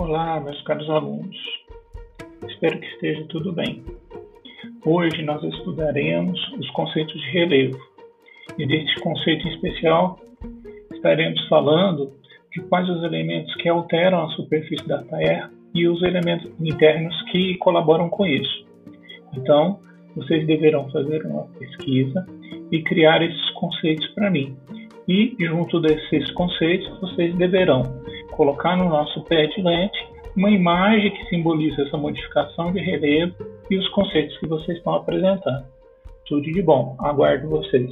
Olá, meus caros alunos. Espero que esteja tudo bem. Hoje nós estudaremos os conceitos de relevo. E deste conceito em especial, estaremos falando de quais os elementos que alteram a superfície da Terra e os elementos internos que colaboram com isso. Então, vocês deverão fazer uma pesquisa e criar esses conceitos para mim. E, junto desses conceitos, vocês deverão colocar no nosso pé de lente uma imagem que simboliza essa modificação de relevo e os conceitos que vocês estão apresentando. Tudo de bom, aguardo vocês.